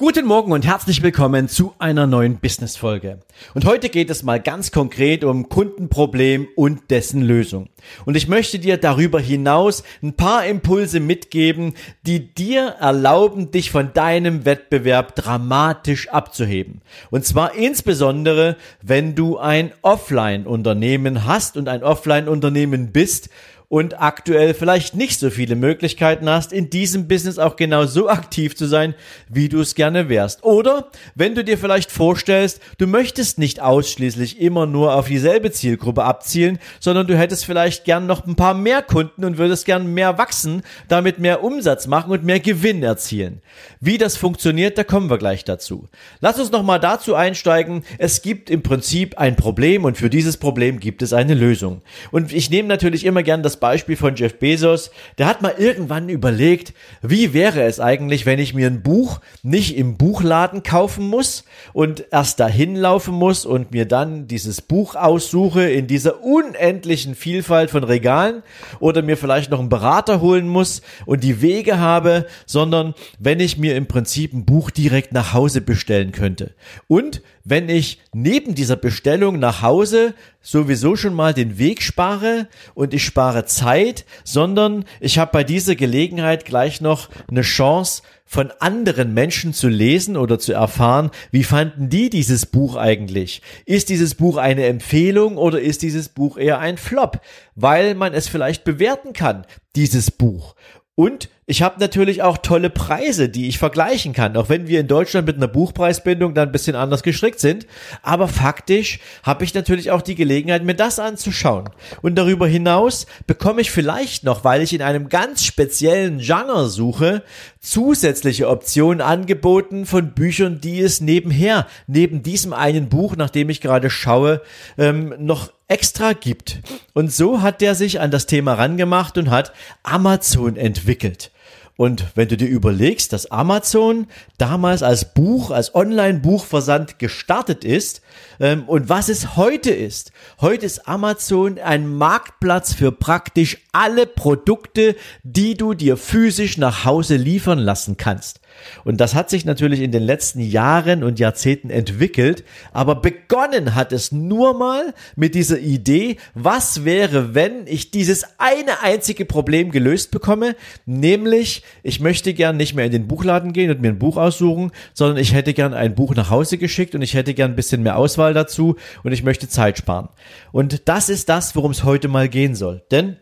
Guten Morgen und herzlich willkommen zu einer neuen Business-Folge. Und heute geht es mal ganz konkret um Kundenproblem und dessen Lösung. Und ich möchte dir darüber hinaus ein paar Impulse mitgeben, die dir erlauben, dich von deinem Wettbewerb dramatisch abzuheben. Und zwar insbesondere, wenn du ein Offline-Unternehmen hast und ein Offline-Unternehmen bist und aktuell vielleicht nicht so viele Möglichkeiten hast, in diesem Business auch genau so aktiv zu sein, wie du es gerne wärst. Oder wenn du dir vielleicht vorstellst, du möchtest nicht ausschließlich immer nur auf dieselbe Zielgruppe abzielen, sondern du hättest vielleicht gern noch ein paar mehr Kunden und würdest gern mehr wachsen, damit mehr Umsatz machen und mehr Gewinn erzielen. Wie das funktioniert, da kommen wir gleich dazu. Lass uns nochmal dazu einsteigen. Es gibt im Prinzip ein Problem und für dieses Problem gibt es eine Lösung. Und ich nehme natürlich immer gern das Beispiel von Jeff Bezos. Der hat mal irgendwann überlegt, wie wäre es eigentlich, wenn ich mir ein Buch nicht im Buchladen kaufen muss und erst dahin laufen muss und mir dann dieses Buch aussuche in dieser unendlichen Vielfalt von Regalen oder mir vielleicht noch einen Berater holen muss und die Wege habe, sondern wenn ich mir im Prinzip ein Buch direkt nach Hause bestellen könnte. Und wenn ich neben dieser Bestellung nach Hause sowieso schon mal den Weg spare und ich spare Zeit, sondern ich habe bei dieser Gelegenheit gleich noch eine Chance von anderen Menschen zu lesen oder zu erfahren, wie fanden die dieses Buch eigentlich? Ist dieses Buch eine Empfehlung oder ist dieses Buch eher ein Flop? Weil man es vielleicht bewerten kann, dieses Buch. Und ich habe natürlich auch tolle Preise, die ich vergleichen kann, auch wenn wir in Deutschland mit einer Buchpreisbindung dann ein bisschen anders gestrickt sind. Aber faktisch habe ich natürlich auch die Gelegenheit, mir das anzuschauen. Und darüber hinaus bekomme ich vielleicht noch, weil ich in einem ganz speziellen Genre suche, zusätzliche Optionen angeboten von Büchern, die es nebenher, neben diesem einen Buch, nach dem ich gerade schaue, ähm, noch extra gibt. Und so hat der sich an das Thema rangemacht und hat Amazon entwickelt. Und wenn du dir überlegst, dass Amazon damals als Buch, als Online-Buchversand gestartet ist ähm, und was es heute ist. Heute ist Amazon ein Marktplatz für praktisch alle Produkte, die du dir physisch nach Hause liefern lassen kannst. Und das hat sich natürlich in den letzten Jahren und Jahrzehnten entwickelt, aber begonnen hat es nur mal mit dieser Idee, was wäre, wenn ich dieses eine einzige Problem gelöst bekomme, nämlich ich möchte gern nicht mehr in den Buchladen gehen und mir ein Buch aussuchen, sondern ich hätte gern ein Buch nach Hause geschickt und ich hätte gern ein bisschen mehr Auswahl dazu und ich möchte Zeit sparen. Und das ist das, worum es heute mal gehen soll. Denn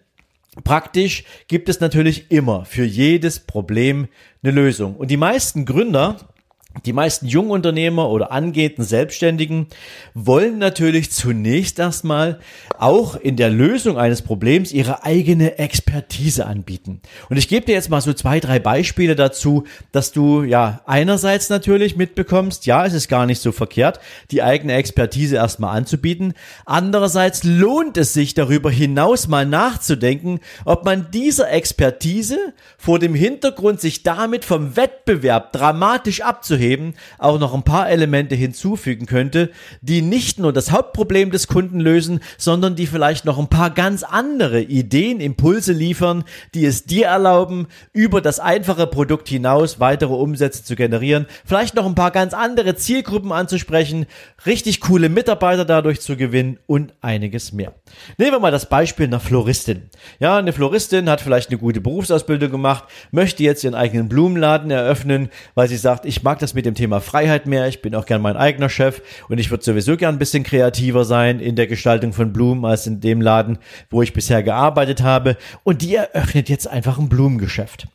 Praktisch gibt es natürlich immer für jedes Problem eine Lösung. Und die meisten Gründer die meisten Jungunternehmer oder angehenden Selbstständigen wollen natürlich zunächst erstmal auch in der Lösung eines Problems ihre eigene Expertise anbieten. Und ich gebe dir jetzt mal so zwei, drei Beispiele dazu, dass du ja einerseits natürlich mitbekommst, ja, es ist gar nicht so verkehrt, die eigene Expertise erstmal anzubieten. Andererseits lohnt es sich darüber hinaus mal nachzudenken, ob man dieser Expertise vor dem Hintergrund, sich damit vom Wettbewerb dramatisch abzuheben, hervorheben, auch noch ein paar Elemente hinzufügen könnte, die nicht nur das Hauptproblem des Kunden lösen, sondern die vielleicht noch ein paar ganz andere Ideen, Impulse liefern, die es dir erlauben, über das einfache Produkt hinaus weitere Umsätze zu generieren, vielleicht noch ein paar ganz andere Zielgruppen anzusprechen, richtig coole Mitarbeiter dadurch zu gewinnen und einiges mehr. Nehmen wir mal das Beispiel einer Floristin. Ja, eine Floristin hat vielleicht eine gute Berufsausbildung gemacht, möchte jetzt ihren eigenen Blumenladen eröffnen, weil sie sagt, ich mag das mit dem Thema Freiheit mehr. Ich bin auch gern mein eigener Chef und ich würde sowieso gern ein bisschen kreativer sein in der Gestaltung von Blumen als in dem Laden, wo ich bisher gearbeitet habe. Und die eröffnet jetzt einfach ein Blumengeschäft.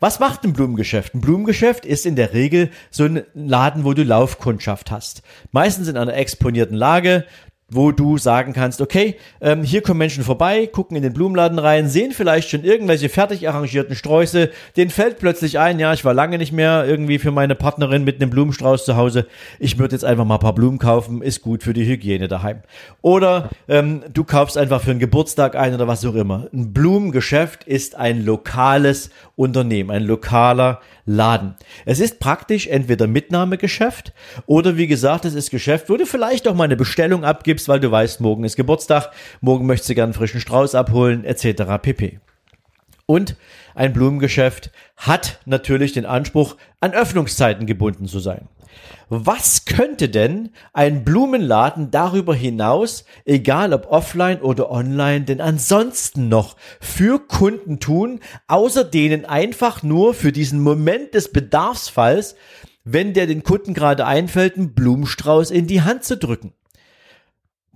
Was macht ein Blumengeschäft? Ein Blumengeschäft ist in der Regel so ein Laden, wo du Laufkundschaft hast. Meistens in einer exponierten Lage. Wo du sagen kannst, okay, ähm, hier kommen Menschen vorbei, gucken in den Blumenladen rein, sehen vielleicht schon irgendwelche fertig arrangierten Sträuße, denen fällt plötzlich ein, ja, ich war lange nicht mehr irgendwie für meine Partnerin mit einem Blumenstrauß zu Hause, ich würde jetzt einfach mal ein paar Blumen kaufen, ist gut für die Hygiene daheim. Oder ähm, du kaufst einfach für einen Geburtstag ein oder was auch immer. Ein Blumengeschäft ist ein lokales Unternehmen, ein lokaler Laden. Es ist praktisch entweder Mitnahmegeschäft oder wie gesagt, es ist Geschäft, wo du vielleicht auch mal eine Bestellung abgibst, weil du weißt, morgen ist Geburtstag, morgen möchtest du gerne einen frischen Strauß abholen, etc. pp. Und ein Blumengeschäft hat natürlich den Anspruch, an Öffnungszeiten gebunden zu sein. Was könnte denn ein Blumenladen darüber hinaus, egal ob offline oder online, denn ansonsten noch für Kunden tun, außer denen einfach nur für diesen Moment des Bedarfsfalls, wenn der den Kunden gerade einfällt, einen Blumenstrauß in die Hand zu drücken?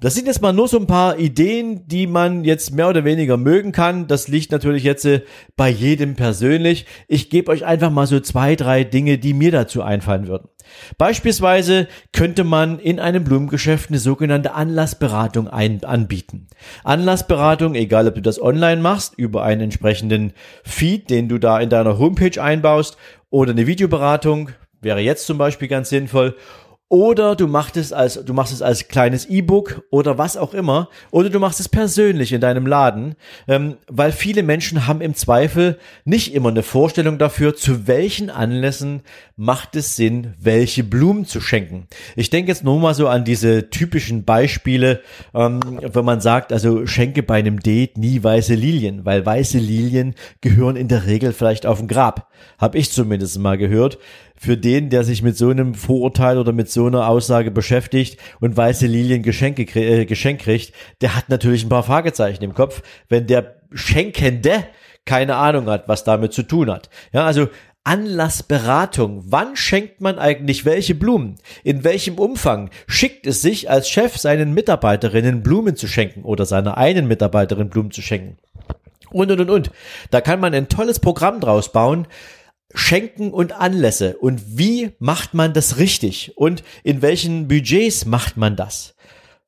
Das sind jetzt mal nur so ein paar Ideen, die man jetzt mehr oder weniger mögen kann. Das liegt natürlich jetzt äh, bei jedem persönlich. Ich gebe euch einfach mal so zwei, drei Dinge, die mir dazu einfallen würden. Beispielsweise könnte man in einem Blumengeschäft eine sogenannte Anlassberatung ein anbieten. Anlassberatung, egal ob du das online machst, über einen entsprechenden Feed, den du da in deiner Homepage einbaust, oder eine Videoberatung, wäre jetzt zum Beispiel ganz sinnvoll, oder du machst es als, du machst es als kleines E-Book oder was auch immer. Oder du machst es persönlich in deinem Laden. Ähm, weil viele Menschen haben im Zweifel nicht immer eine Vorstellung dafür, zu welchen Anlässen macht es Sinn, welche Blumen zu schenken. Ich denke jetzt nur mal so an diese typischen Beispiele, ähm, wenn man sagt, also schenke bei einem Date nie weiße Lilien, weil weiße Lilien gehören in der Regel vielleicht auf ein Grab. Hab ich zumindest mal gehört für den, der sich mit so einem Vorurteil oder mit so einer Aussage beschäftigt und weiße Lilien Geschenke, äh, Geschenk kriegt, der hat natürlich ein paar Fragezeichen im Kopf, wenn der Schenkende keine Ahnung hat, was damit zu tun hat. Ja, also Anlassberatung. Wann schenkt man eigentlich welche Blumen? In welchem Umfang schickt es sich als Chef seinen Mitarbeiterinnen Blumen zu schenken oder seiner einen Mitarbeiterin Blumen zu schenken? Und, und, und, und. Da kann man ein tolles Programm draus bauen, Schenken und Anlässe und wie macht man das richtig und in welchen Budgets macht man das.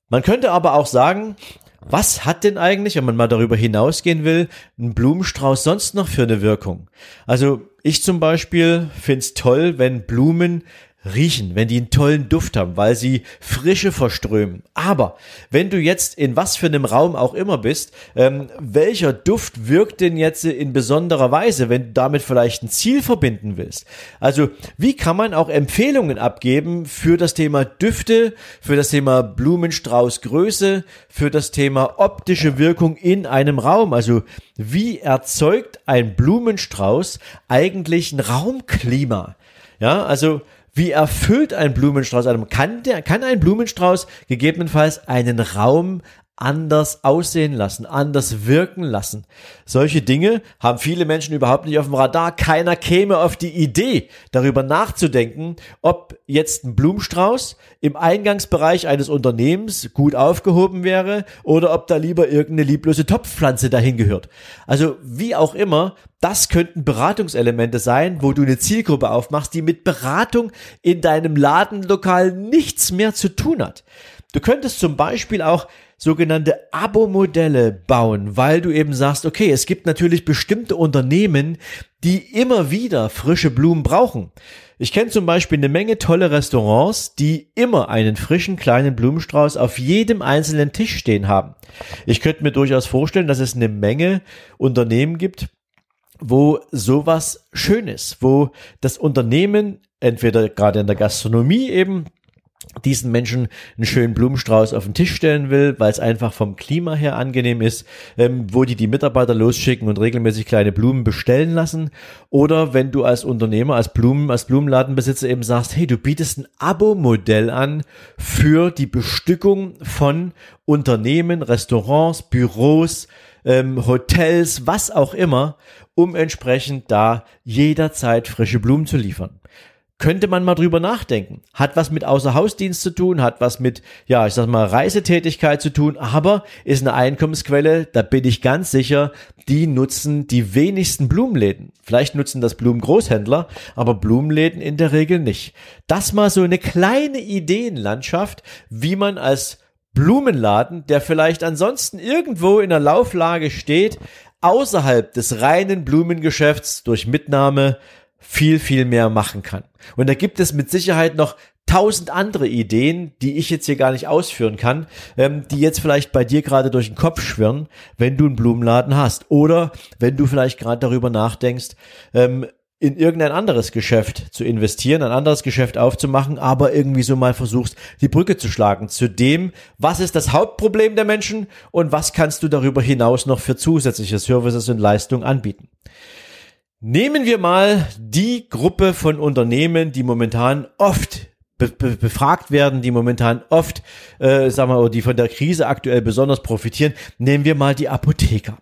Man könnte aber auch sagen, was hat denn eigentlich, wenn man mal darüber hinausgehen will, ein Blumenstrauß sonst noch für eine Wirkung? Also ich zum Beispiel find's toll, wenn Blumen riechen, wenn die einen tollen Duft haben, weil sie Frische verströmen. Aber wenn du jetzt in was für einem Raum auch immer bist, ähm, welcher Duft wirkt denn jetzt in besonderer Weise, wenn du damit vielleicht ein Ziel verbinden willst? Also wie kann man auch Empfehlungen abgeben für das Thema Düfte, für das Thema Blumenstraußgröße, für das Thema optische Wirkung in einem Raum? Also wie erzeugt ein Blumenstrauß eigentlich ein Raumklima? Ja, also wie erfüllt ein Blumenstrauß einem? Kann, der, kann ein Blumenstrauß gegebenenfalls einen Raum anders aussehen lassen, anders wirken lassen. Solche Dinge haben viele Menschen überhaupt nicht auf dem Radar. Keiner käme auf die Idee, darüber nachzudenken, ob jetzt ein Blumenstrauß im Eingangsbereich eines Unternehmens gut aufgehoben wäre oder ob da lieber irgendeine lieblose Topfpflanze dahin gehört. Also wie auch immer, das könnten Beratungselemente sein, wo du eine Zielgruppe aufmachst, die mit Beratung in deinem Ladenlokal nichts mehr zu tun hat. Du könntest zum Beispiel auch sogenannte Abo-Modelle bauen, weil du eben sagst, okay, es gibt natürlich bestimmte Unternehmen, die immer wieder frische Blumen brauchen. Ich kenne zum Beispiel eine Menge tolle Restaurants, die immer einen frischen kleinen Blumenstrauß auf jedem einzelnen Tisch stehen haben. Ich könnte mir durchaus vorstellen, dass es eine Menge Unternehmen gibt, wo sowas schön ist, wo das Unternehmen entweder gerade in der Gastronomie eben diesen Menschen einen schönen Blumenstrauß auf den Tisch stellen will, weil es einfach vom Klima her angenehm ist, ähm, wo die die Mitarbeiter losschicken und regelmäßig kleine Blumen bestellen lassen. Oder wenn du als Unternehmer, als Blumen, als Blumenladenbesitzer eben sagst, hey, du bietest ein Abo-Modell an für die Bestückung von Unternehmen, Restaurants, Büros, ähm, Hotels, was auch immer, um entsprechend da jederzeit frische Blumen zu liefern könnte man mal drüber nachdenken. Hat was mit Außerhausdienst zu tun, hat was mit, ja, ich sag mal, Reisetätigkeit zu tun, aber ist eine Einkommensquelle, da bin ich ganz sicher, die nutzen die wenigsten Blumenläden. Vielleicht nutzen das Blumengroßhändler, aber Blumenläden in der Regel nicht. Das mal so eine kleine Ideenlandschaft, wie man als Blumenladen, der vielleicht ansonsten irgendwo in der Lauflage steht, außerhalb des reinen Blumengeschäfts durch Mitnahme viel, viel mehr machen kann. Und da gibt es mit Sicherheit noch tausend andere Ideen, die ich jetzt hier gar nicht ausführen kann, ähm, die jetzt vielleicht bei dir gerade durch den Kopf schwirren, wenn du einen Blumenladen hast. Oder wenn du vielleicht gerade darüber nachdenkst, ähm, in irgendein anderes Geschäft zu investieren, ein anderes Geschäft aufzumachen, aber irgendwie so mal versuchst, die Brücke zu schlagen zu dem, was ist das Hauptproblem der Menschen und was kannst du darüber hinaus noch für zusätzliche Services und Leistungen anbieten. Nehmen wir mal die Gruppe von Unternehmen, die momentan oft be be befragt werden, die momentan oft, äh, sagen wir, die von der Krise aktuell besonders profitieren. Nehmen wir mal die Apotheker.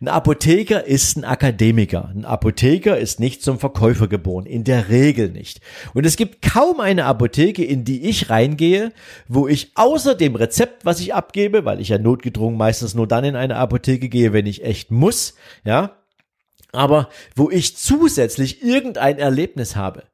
Ein Apotheker ist ein Akademiker. Ein Apotheker ist nicht zum Verkäufer geboren. In der Regel nicht. Und es gibt kaum eine Apotheke, in die ich reingehe, wo ich außer dem Rezept, was ich abgebe, weil ich ja notgedrungen meistens nur dann in eine Apotheke gehe, wenn ich echt muss, ja, aber wo ich zusätzlich irgendein Erlebnis habe.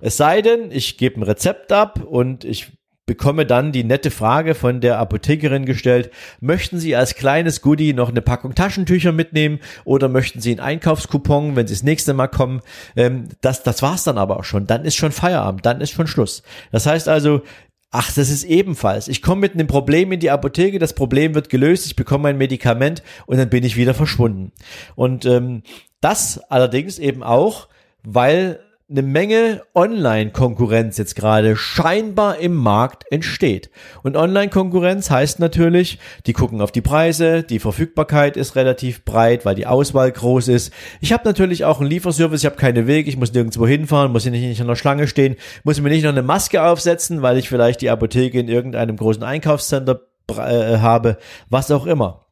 Es sei denn, ich gebe ein Rezept ab und ich bekomme dann die nette Frage von der Apothekerin gestellt, möchten Sie als kleines Goodie noch eine Packung Taschentücher mitnehmen oder möchten Sie einen Einkaufskupon, wenn Sie das nächste Mal kommen? Ähm, das, das war's dann aber auch schon. Dann ist schon Feierabend, dann ist schon Schluss. Das heißt also, Ach, das ist ebenfalls. Ich komme mit einem Problem in die Apotheke, das Problem wird gelöst, ich bekomme ein Medikament und dann bin ich wieder verschwunden. Und ähm, das allerdings eben auch, weil eine Menge Online-Konkurrenz jetzt gerade scheinbar im Markt entsteht. Und Online-Konkurrenz heißt natürlich, die gucken auf die Preise, die Verfügbarkeit ist relativ breit, weil die Auswahl groß ist. Ich habe natürlich auch einen Lieferservice, ich habe keine Wege, ich muss nirgendwo hinfahren, muss nicht an der Schlange stehen, muss mir nicht noch eine Maske aufsetzen, weil ich vielleicht die Apotheke in irgendeinem großen Einkaufscenter äh, habe, was auch immer.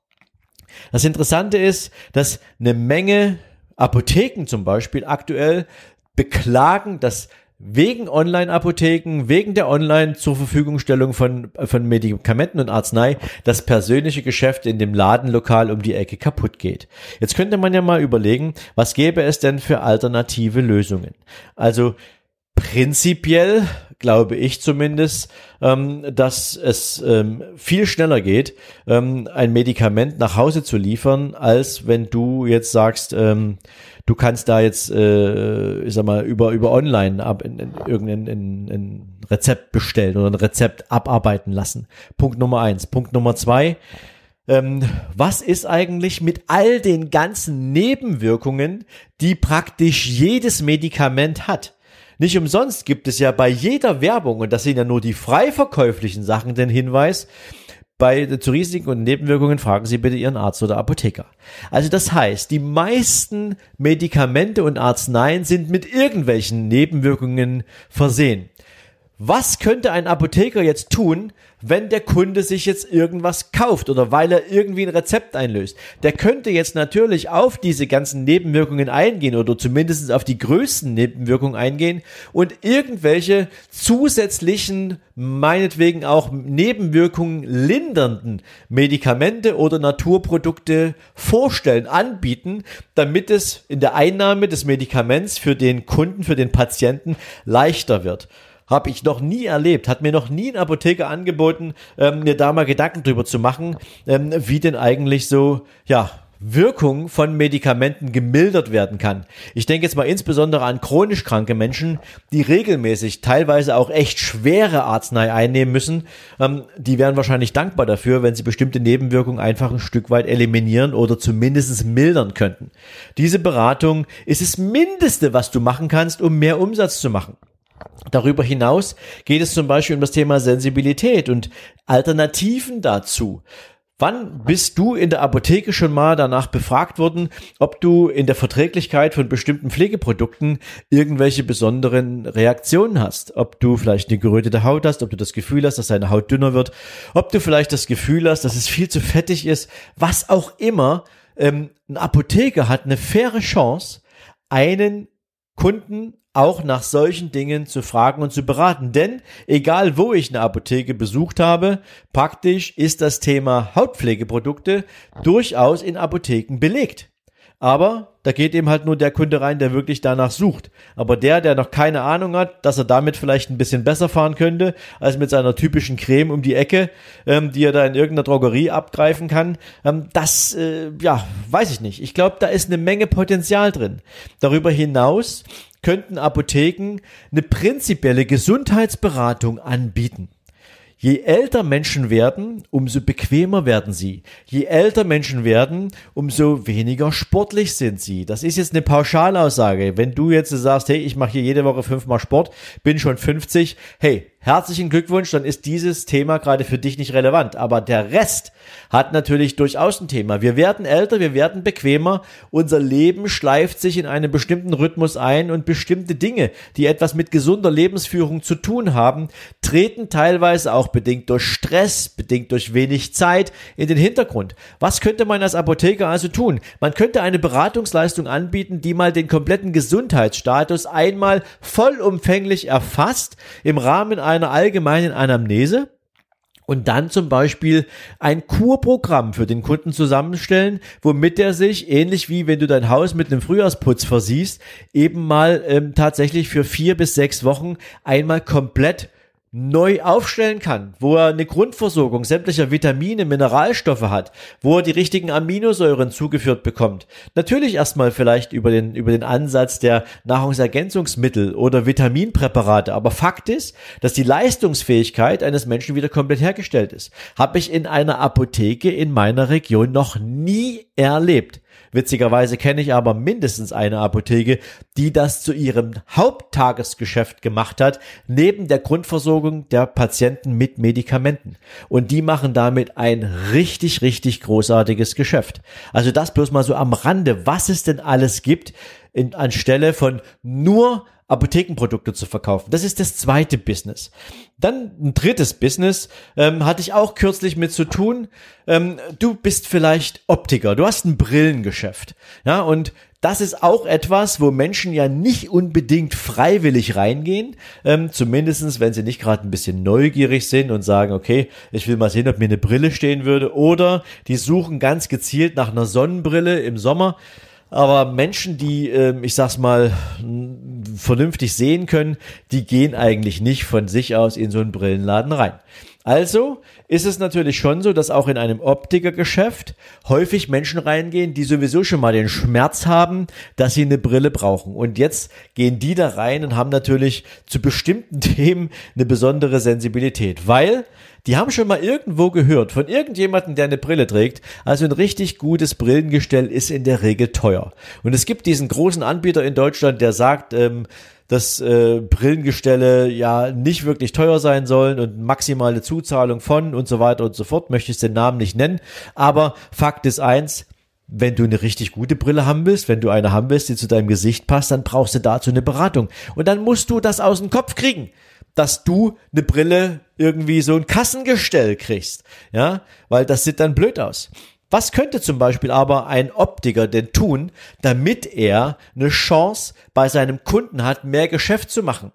Das Interessante ist, dass eine Menge Apotheken zum Beispiel aktuell beklagen, dass wegen Online-Apotheken, wegen der Online zur Verfügungstellung von, von Medikamenten und Arznei das persönliche Geschäft in dem Ladenlokal um die Ecke kaputt geht. Jetzt könnte man ja mal überlegen, was gäbe es denn für alternative Lösungen? Also prinzipiell glaube ich zumindest, ähm, dass es ähm, viel schneller geht, ähm, ein Medikament nach Hause zu liefern, als wenn du jetzt sagst, ähm, du kannst da jetzt, äh, ich sag mal, über, über online ab in, in, irgendein in, in Rezept bestellen oder ein Rezept abarbeiten lassen. Punkt Nummer eins. Punkt Nummer zwei. Ähm, was ist eigentlich mit all den ganzen Nebenwirkungen, die praktisch jedes Medikament hat? Nicht umsonst gibt es ja bei jeder Werbung, und das sind ja nur die frei verkäuflichen Sachen, den Hinweis, bei, zu Risiken und Nebenwirkungen fragen Sie bitte Ihren Arzt oder Apotheker. Also das heißt, die meisten Medikamente und Arzneien sind mit irgendwelchen Nebenwirkungen versehen. Was könnte ein Apotheker jetzt tun, wenn der Kunde sich jetzt irgendwas kauft oder weil er irgendwie ein Rezept einlöst? Der könnte jetzt natürlich auf diese ganzen Nebenwirkungen eingehen oder zumindest auf die größten Nebenwirkungen eingehen und irgendwelche zusätzlichen, meinetwegen auch Nebenwirkungen lindernden Medikamente oder Naturprodukte vorstellen, anbieten, damit es in der Einnahme des Medikaments für den Kunden, für den Patienten leichter wird. Habe ich noch nie erlebt. Hat mir noch nie ein Apotheker angeboten, ähm, mir da mal Gedanken drüber zu machen, ähm, wie denn eigentlich so, ja, Wirkung von Medikamenten gemildert werden kann. Ich denke jetzt mal insbesondere an chronisch kranke Menschen, die regelmäßig teilweise auch echt schwere Arznei einnehmen müssen. Ähm, die wären wahrscheinlich dankbar dafür, wenn sie bestimmte Nebenwirkungen einfach ein Stück weit eliminieren oder zumindest mildern könnten. Diese Beratung ist das Mindeste, was du machen kannst, um mehr Umsatz zu machen. Darüber hinaus geht es zum Beispiel um das Thema Sensibilität und Alternativen dazu. Wann bist du in der Apotheke schon mal danach befragt worden, ob du in der Verträglichkeit von bestimmten Pflegeprodukten irgendwelche besonderen Reaktionen hast? Ob du vielleicht eine gerötete Haut hast, ob du das Gefühl hast, dass deine Haut dünner wird, ob du vielleicht das Gefühl hast, dass es viel zu fettig ist, was auch immer. Ähm, ein Apotheker hat eine faire Chance, einen Kunden auch nach solchen Dingen zu fragen und zu beraten. Denn egal wo ich eine Apotheke besucht habe, praktisch ist das Thema Hautpflegeprodukte durchaus in Apotheken belegt. Aber da geht eben halt nur der Kunde rein, der wirklich danach sucht. Aber der, der noch keine Ahnung hat, dass er damit vielleicht ein bisschen besser fahren könnte, als mit seiner typischen Creme um die Ecke, ähm, die er da in irgendeiner Drogerie abgreifen kann, ähm, das, äh, ja, weiß ich nicht. Ich glaube, da ist eine Menge Potenzial drin. Darüber hinaus könnten Apotheken eine prinzipielle Gesundheitsberatung anbieten. Je älter Menschen werden, umso bequemer werden sie. Je älter Menschen werden, umso weniger sportlich sind sie. Das ist jetzt eine Pauschalaussage. Wenn du jetzt sagst, hey, ich mache hier jede Woche fünfmal Sport, bin schon 50, hey, herzlichen Glückwunsch, dann ist dieses Thema gerade für dich nicht relevant. Aber der Rest hat natürlich durchaus ein Thema. Wir werden älter, wir werden bequemer, unser Leben schleift sich in einen bestimmten Rhythmus ein und bestimmte Dinge, die etwas mit gesunder Lebensführung zu tun haben, treten teilweise auch bedingt durch Stress, bedingt durch wenig Zeit in den Hintergrund. Was könnte man als Apotheker also tun? Man könnte eine Beratungsleistung anbieten, die mal den kompletten Gesundheitsstatus einmal vollumfänglich erfasst im Rahmen einer allgemeinen Anamnese und dann zum Beispiel ein Kurprogramm für den Kunden zusammenstellen, womit er sich, ähnlich wie wenn du dein Haus mit einem Frühjahrsputz versiehst, eben mal ähm, tatsächlich für vier bis sechs Wochen einmal komplett neu aufstellen kann, wo er eine Grundversorgung sämtlicher Vitamine, Mineralstoffe hat, wo er die richtigen Aminosäuren zugeführt bekommt. Natürlich erstmal vielleicht über den, über den Ansatz der Nahrungsergänzungsmittel oder Vitaminpräparate, aber Fakt ist, dass die Leistungsfähigkeit eines Menschen wieder komplett hergestellt ist. Habe ich in einer Apotheke in meiner Region noch nie erlebt. Witzigerweise kenne ich aber mindestens eine Apotheke, die das zu ihrem Haupttagesgeschäft gemacht hat, neben der Grundversorgung der Patienten mit Medikamenten. Und die machen damit ein richtig, richtig großartiges Geschäft. Also das bloß mal so am Rande, was es denn alles gibt, in, anstelle von nur Apothekenprodukte zu verkaufen. Das ist das zweite Business. Dann ein drittes Business ähm, hatte ich auch kürzlich mit zu tun. Ähm, du bist vielleicht Optiker, du hast ein Brillengeschäft, ja und das ist auch etwas, wo Menschen ja nicht unbedingt freiwillig reingehen, ähm, zumindestens wenn sie nicht gerade ein bisschen neugierig sind und sagen, okay, ich will mal sehen, ob mir eine Brille stehen würde, oder die suchen ganz gezielt nach einer Sonnenbrille im Sommer. Aber Menschen, die, ähm, ich sag's mal, vernünftig sehen können, die gehen eigentlich nicht von sich aus in so einen Brillenladen rein. Also ist es natürlich schon so, dass auch in einem Optikergeschäft häufig Menschen reingehen, die sowieso schon mal den Schmerz haben, dass sie eine Brille brauchen. Und jetzt gehen die da rein und haben natürlich zu bestimmten Themen eine besondere Sensibilität, weil die haben schon mal irgendwo gehört von irgendjemandem, der eine Brille trägt. Also ein richtig gutes Brillengestell ist in der Regel teuer. Und es gibt diesen großen Anbieter in Deutschland, der sagt, ähm, dass äh, Brillengestelle ja nicht wirklich teuer sein sollen und maximale Zuzahlung von und so weiter und so fort. Möchte ich den Namen nicht nennen. Aber Fakt ist eins, wenn du eine richtig gute Brille haben willst, wenn du eine haben willst, die zu deinem Gesicht passt, dann brauchst du dazu eine Beratung. Und dann musst du das aus dem Kopf kriegen, dass du eine Brille irgendwie so ein Kassengestell kriegst. Ja, weil das sieht dann blöd aus. Was könnte zum Beispiel aber ein Optiker denn tun, damit er eine Chance bei seinem Kunden hat, mehr Geschäft zu machen?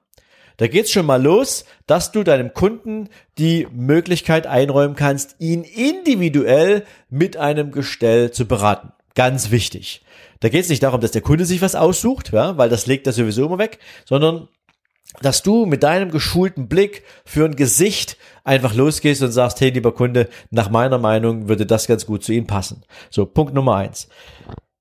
Da geht's schon mal los, dass du deinem Kunden die Möglichkeit einräumen kannst, ihn individuell mit einem Gestell zu beraten. Ganz wichtig. Da geht es nicht darum, dass der Kunde sich was aussucht, ja, weil das legt er sowieso immer weg, sondern dass du mit deinem geschulten Blick für ein Gesicht einfach losgehst und sagst, hey, lieber Kunde, nach meiner Meinung würde das ganz gut zu Ihnen passen. So, Punkt Nummer eins.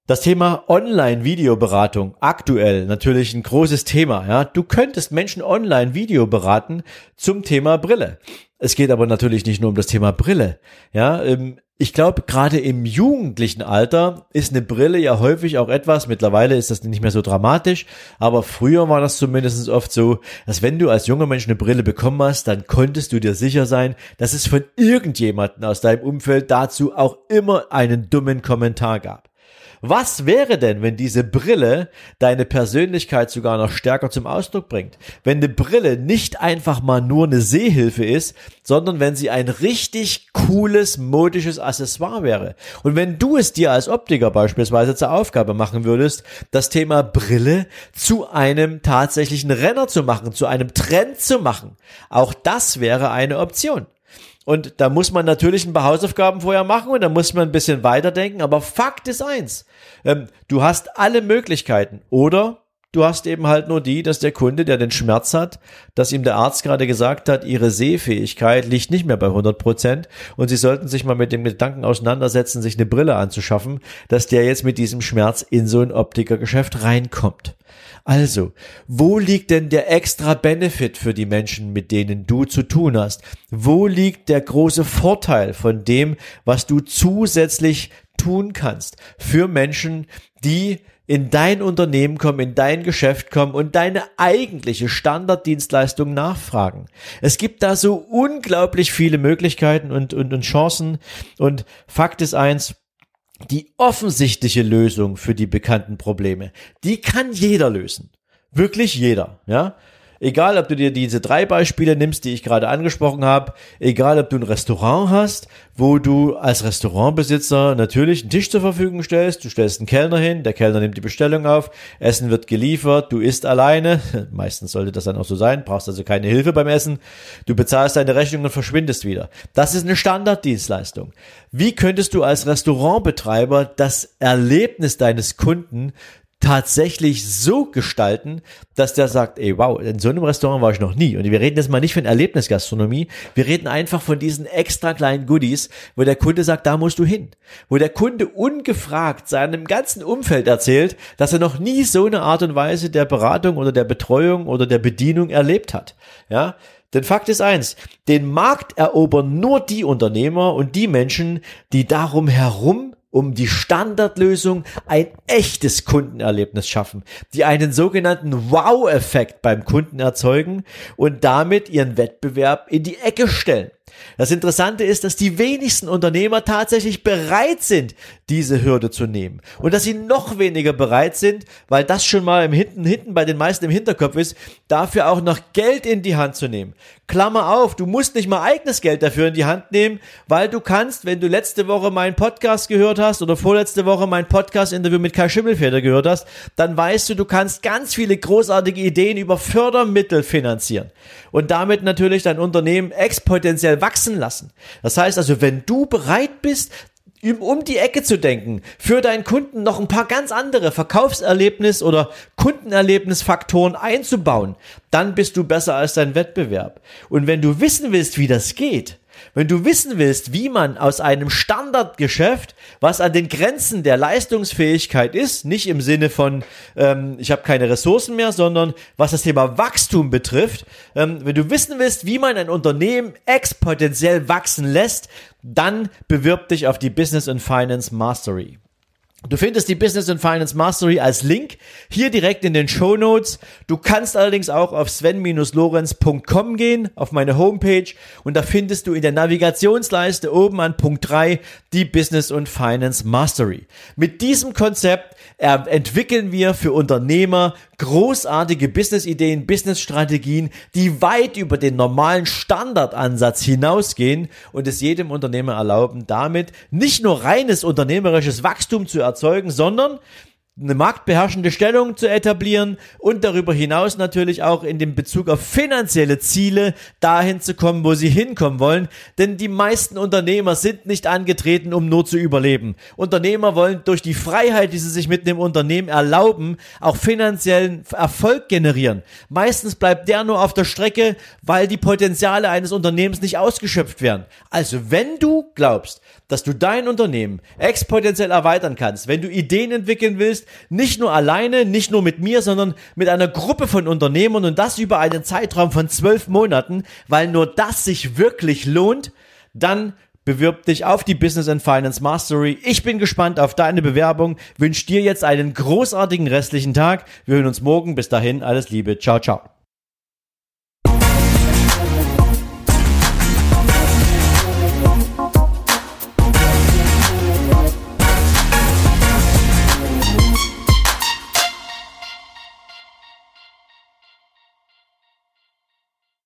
Das Thema Online-Videoberatung, aktuell natürlich ein großes Thema. Ja, du könntest Menschen online Video beraten zum Thema Brille. Es geht aber natürlich nicht nur um das Thema Brille. Ja, ähm, ich glaube, gerade im jugendlichen Alter ist eine Brille ja häufig auch etwas, mittlerweile ist das nicht mehr so dramatisch, aber früher war das zumindest oft so, dass wenn du als junger Mensch eine Brille bekommen hast, dann konntest du dir sicher sein, dass es von irgendjemanden aus deinem Umfeld dazu auch immer einen dummen Kommentar gab. Was wäre denn, wenn diese Brille deine Persönlichkeit sogar noch stärker zum Ausdruck bringt? Wenn eine Brille nicht einfach mal nur eine Sehhilfe ist, sondern wenn sie ein richtig cooles, modisches Accessoire wäre. Und wenn du es dir als Optiker beispielsweise zur Aufgabe machen würdest, das Thema Brille zu einem tatsächlichen Renner zu machen, zu einem Trend zu machen, auch das wäre eine Option. Und da muss man natürlich ein paar Hausaufgaben vorher machen und da muss man ein bisschen weiterdenken. Aber Fakt ist eins. Ähm, du hast alle Möglichkeiten. Oder Du hast eben halt nur die, dass der Kunde, der den Schmerz hat, dass ihm der Arzt gerade gesagt hat, ihre Sehfähigkeit liegt nicht mehr bei 100 Prozent und sie sollten sich mal mit dem Gedanken auseinandersetzen, sich eine Brille anzuschaffen, dass der jetzt mit diesem Schmerz in so ein Optikergeschäft reinkommt. Also, wo liegt denn der extra Benefit für die Menschen, mit denen du zu tun hast? Wo liegt der große Vorteil von dem, was du zusätzlich tun kannst für Menschen, die in dein Unternehmen kommen, in dein Geschäft kommen und deine eigentliche Standarddienstleistung nachfragen. Es gibt da so unglaublich viele Möglichkeiten und, und, und Chancen. Und Fakt ist eins, die offensichtliche Lösung für die bekannten Probleme, die kann jeder lösen. Wirklich jeder, ja. Egal, ob du dir diese drei Beispiele nimmst, die ich gerade angesprochen habe, egal, ob du ein Restaurant hast, wo du als Restaurantbesitzer natürlich einen Tisch zur Verfügung stellst, du stellst einen Kellner hin, der Kellner nimmt die Bestellung auf, Essen wird geliefert, du isst alleine, meistens sollte das dann auch so sein, brauchst also keine Hilfe beim Essen, du bezahlst deine Rechnung und verschwindest wieder. Das ist eine Standarddienstleistung. Wie könntest du als Restaurantbetreiber das Erlebnis deines Kunden tatsächlich so gestalten, dass der sagt, ey, wow, in so einem Restaurant war ich noch nie. Und wir reden jetzt mal nicht von Erlebnisgastronomie, wir reden einfach von diesen extra kleinen Goodies, wo der Kunde sagt, da musst du hin. Wo der Kunde ungefragt seinem ganzen Umfeld erzählt, dass er noch nie so eine Art und Weise der Beratung oder der Betreuung oder der Bedienung erlebt hat. Ja, denn Fakt ist eins, den Markt erobern nur die Unternehmer und die Menschen, die darum herum um die Standardlösung ein echtes Kundenerlebnis schaffen, die einen sogenannten Wow-Effekt beim Kunden erzeugen und damit ihren Wettbewerb in die Ecke stellen. Das Interessante ist, dass die wenigsten Unternehmer tatsächlich bereit sind, diese Hürde zu nehmen. Und dass sie noch weniger bereit sind, weil das schon mal im Hinten, hinten bei den meisten im Hinterkopf ist, dafür auch noch Geld in die Hand zu nehmen. Klammer auf, du musst nicht mal eigenes Geld dafür in die Hand nehmen, weil du kannst, wenn du letzte Woche meinen Podcast gehört hast oder vorletzte Woche mein Podcast-Interview mit Kai Schimmelfeder gehört hast, dann weißt du, du kannst ganz viele großartige Ideen über Fördermittel finanzieren und damit natürlich dein Unternehmen exponentiell wachsen lassen. Das heißt also, wenn du bereit bist, um die Ecke zu denken, für deinen Kunden noch ein paar ganz andere Verkaufserlebnis oder Kundenerlebnisfaktoren einzubauen, dann bist du besser als dein Wettbewerb. Und wenn du wissen willst, wie das geht, wenn du wissen willst, wie man aus einem Standardgeschäft, was an den Grenzen der Leistungsfähigkeit ist, nicht im Sinne von, ähm, ich habe keine Ressourcen mehr, sondern was das Thema Wachstum betrifft, ähm, wenn du wissen willst, wie man ein Unternehmen exponentiell wachsen lässt, dann bewirb dich auf die Business and Finance Mastery. Du findest die Business and Finance Mastery als Link hier direkt in den Show Notes. Du kannst allerdings auch auf sven-lorenz.com gehen, auf meine Homepage und da findest du in der Navigationsleiste oben an Punkt 3 die Business und Finance Mastery. Mit diesem Konzept entwickeln wir für Unternehmer großartige Business-Ideen, Business-Strategien, die weit über den normalen Standardansatz hinausgehen und es jedem Unternehmer erlauben, damit nicht nur reines unternehmerisches Wachstum zu erzeugen, sondern eine marktbeherrschende Stellung zu etablieren und darüber hinaus natürlich auch in dem Bezug auf finanzielle Ziele dahin zu kommen, wo sie hinkommen wollen. Denn die meisten Unternehmer sind nicht angetreten, um nur zu überleben. Unternehmer wollen durch die Freiheit, die sie sich mit dem Unternehmen erlauben, auch finanziellen Erfolg generieren. Meistens bleibt der nur auf der Strecke, weil die Potenziale eines Unternehmens nicht ausgeschöpft werden. Also wenn du glaubst, dass du dein Unternehmen exponentiell erweitern kannst, wenn du Ideen entwickeln willst, nicht nur alleine, nicht nur mit mir, sondern mit einer Gruppe von Unternehmern und das über einen Zeitraum von zwölf Monaten, weil nur das sich wirklich lohnt, dann bewirb dich auf die Business and Finance Mastery. Ich bin gespannt auf deine Bewerbung, wünsche dir jetzt einen großartigen restlichen Tag. Wir hören uns morgen. Bis dahin, alles Liebe. Ciao, ciao.